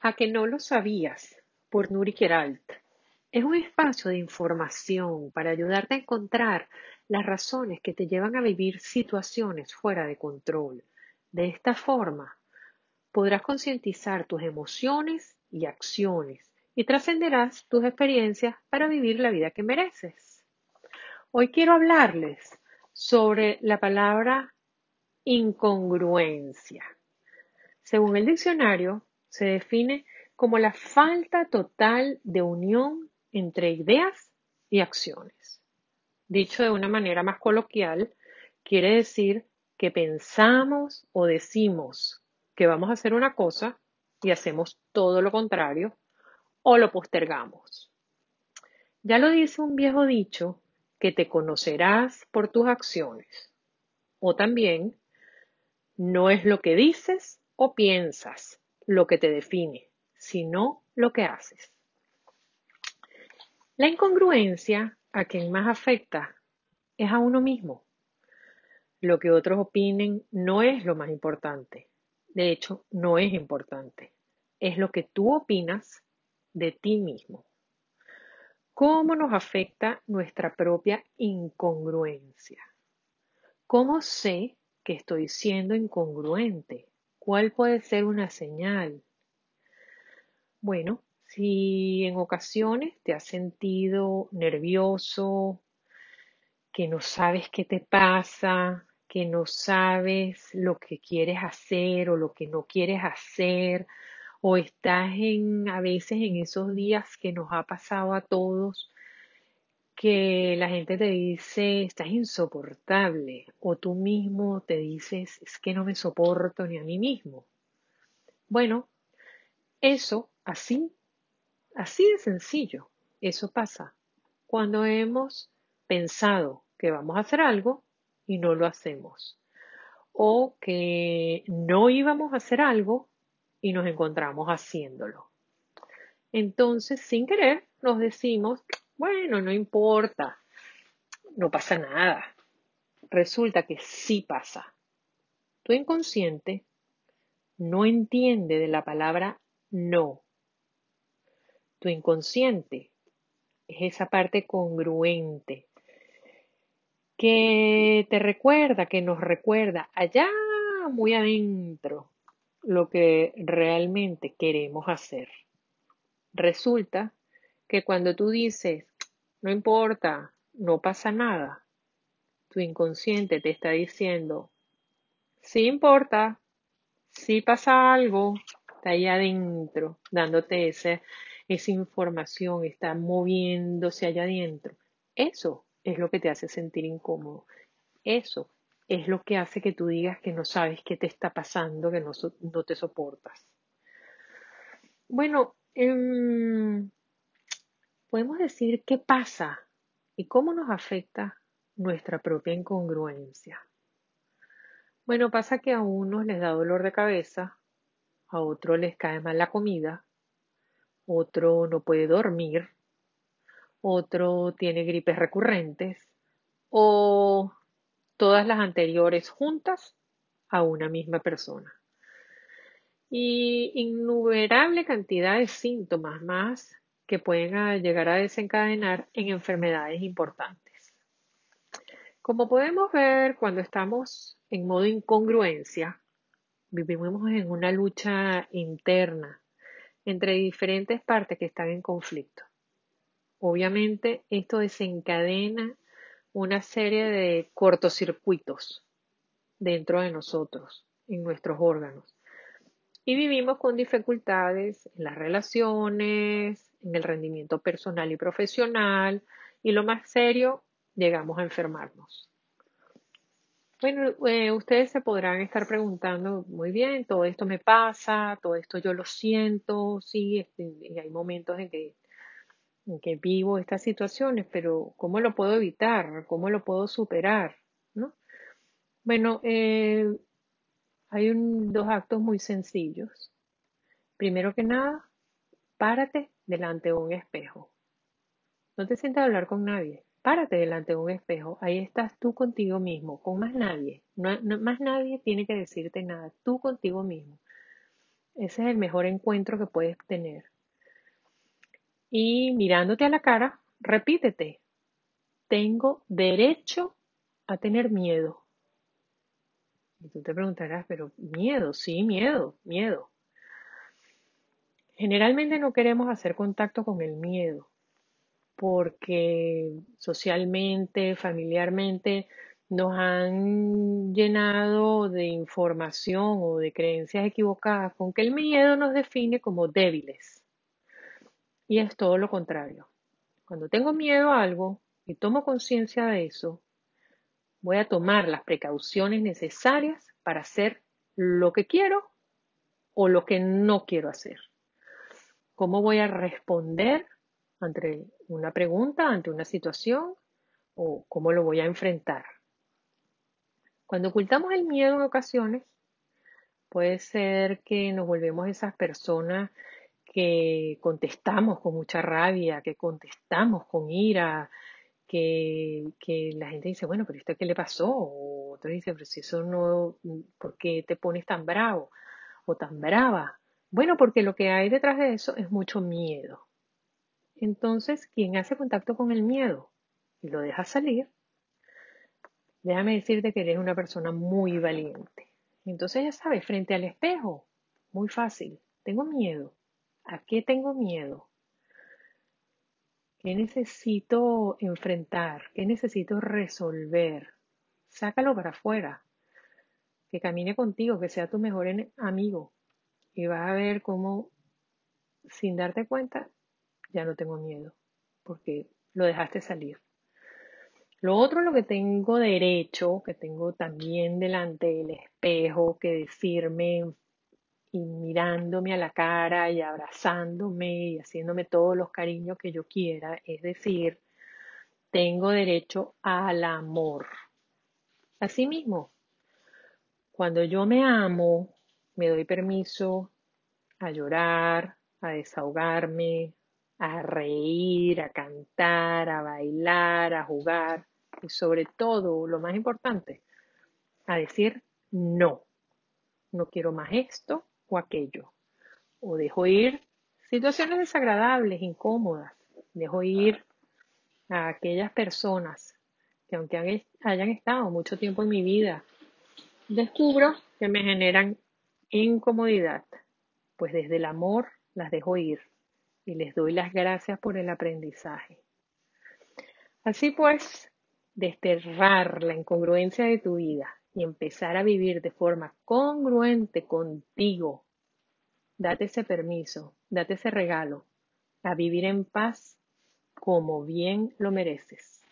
A que no lo sabías, por Nuri Keralt. Es un espacio de información para ayudarte a encontrar las razones que te llevan a vivir situaciones fuera de control. De esta forma, podrás concientizar tus emociones y acciones y trascenderás tus experiencias para vivir la vida que mereces. Hoy quiero hablarles sobre la palabra incongruencia. Según el diccionario, se define como la falta total de unión entre ideas y acciones. Dicho de una manera más coloquial, quiere decir que pensamos o decimos que vamos a hacer una cosa y hacemos todo lo contrario o lo postergamos. Ya lo dice un viejo dicho que te conocerás por tus acciones. O también, no es lo que dices o piensas lo que te define, sino lo que haces. La incongruencia a quien más afecta es a uno mismo. Lo que otros opinen no es lo más importante. De hecho, no es importante. Es lo que tú opinas de ti mismo. ¿Cómo nos afecta nuestra propia incongruencia? ¿Cómo sé que estoy siendo incongruente? ¿Cuál puede ser una señal? Bueno, si en ocasiones te has sentido nervioso, que no sabes qué te pasa, que no sabes lo que quieres hacer o lo que no quieres hacer, o estás en a veces en esos días que nos ha pasado a todos que la gente te dice estás insoportable o tú mismo te dices es que no me soporto ni a mí mismo. Bueno, eso así, así de sencillo, eso pasa cuando hemos pensado que vamos a hacer algo y no lo hacemos o que no íbamos a hacer algo y nos encontramos haciéndolo. Entonces, sin querer, nos decimos, bueno, no importa, no pasa nada. Resulta que sí pasa. Tu inconsciente no entiende de la palabra no. Tu inconsciente es esa parte congruente que te recuerda, que nos recuerda allá muy adentro lo que realmente queremos hacer. Resulta que cuando tú dices, no importa, no pasa nada, tu inconsciente te está diciendo, sí importa, sí pasa algo, está ahí adentro, dándote esa, información, está moviéndose allá adentro. Eso es lo que te hace sentir incómodo. Eso es lo que hace que tú digas que no sabes qué te está pasando, que no, te soportas. Bueno, em, podemos decir qué pasa y cómo nos afecta nuestra propia incongruencia. Bueno, pasa que a unos les da dolor de cabeza, a otros les cae mal la comida, otro no puede dormir, otro tiene gripes recurrentes o todas las anteriores juntas a una misma persona. Y innumerable cantidad de síntomas más que pueden llegar a desencadenar en enfermedades importantes. Como podemos ver, cuando estamos en modo incongruencia, vivimos en una lucha interna entre diferentes partes que están en conflicto. Obviamente, esto desencadena una serie de cortocircuitos dentro de nosotros, en nuestros órganos. Y vivimos con dificultades en las relaciones, en el rendimiento personal y profesional, y lo más serio, llegamos a enfermarnos. Bueno, eh, ustedes se podrán estar preguntando, muy bien, todo esto me pasa, todo esto yo lo siento, sí, este, y hay momentos en que en que vivo estas situaciones, pero ¿cómo lo puedo evitar? ¿Cómo lo puedo superar? ¿No? Bueno, eh, hay dos actos muy sencillos. Primero que nada, párate delante de un espejo. No te sientas a hablar con nadie. Párate delante de un espejo. Ahí estás tú contigo mismo, con más nadie. más nadie tiene que decirte nada. Tú contigo mismo. Ese es el mejor encuentro que puedes tener. Y mirándote a la cara, repítete, tengo derecho a tener miedo. Y tú te preguntarás, pero miedo, sí, miedo, miedo. Generalmente no queremos hacer contacto con el miedo porque socialmente, familiarmente, nos han llenado de información o de creencias equivocadas con que el miedo nos define como débiles. Y es todo lo contrario. Cuando tengo miedo a algo y tomo conciencia de eso, voy a tomar las precauciones necesarias para hacer lo que quiero o lo que no quiero hacer. ¿Cómo voy a responder ante una pregunta, ante una situación o cómo lo voy a enfrentar? Cuando ocultamos el miedo en ocasiones, puede ser que nos volvemos esas personas que contestamos con mucha rabia, que contestamos con ira, que, que, la gente dice, bueno, pero ¿esto qué le pasó? O otro dice, pero si eso no, ¿por qué te pones tan bravo o tan brava? Bueno, porque lo que hay detrás de eso es mucho miedo. Entonces, quien hace contacto con el miedo y lo deja salir, déjame decirte que eres una persona muy valiente. Entonces, ya sabes, frente al espejo, muy fácil, tengo miedo. ¿A qué tengo miedo? ¿Qué necesito enfrentar? ¿Qué necesito resolver? Sácalo para afuera. Que camine contigo, que sea tu mejor amigo y vas a ver cómo, sin darte cuenta, ya no tengo miedo, porque lo dejaste salir. Lo otro, lo que tengo derecho, que tengo también delante del espejo, que decirme y mirándome a la cara y abrazándome y haciéndome todos los cariños que yo quiera, es decir, tengo derecho al amor. Asimismo, cuando yo me amo, me doy permiso a llorar, a desahogarme, a reír, a cantar, a bailar, a jugar y sobre todo, lo más importante, a decir no. No quiero más esto o aquello. O dejo ir situaciones desagradables, incómodas. Dejo ir a aquellas personas que aunque hayan estado mucho tiempo en mi vida, descubro que me generan incomodidad, pues desde el amor las dejo ir y les doy las gracias por el aprendizaje. Así pues, desterrar la incongruencia de tu vida y empezar a vivir de forma congruente contigo, date ese permiso, date ese regalo, a vivir en paz como bien lo mereces.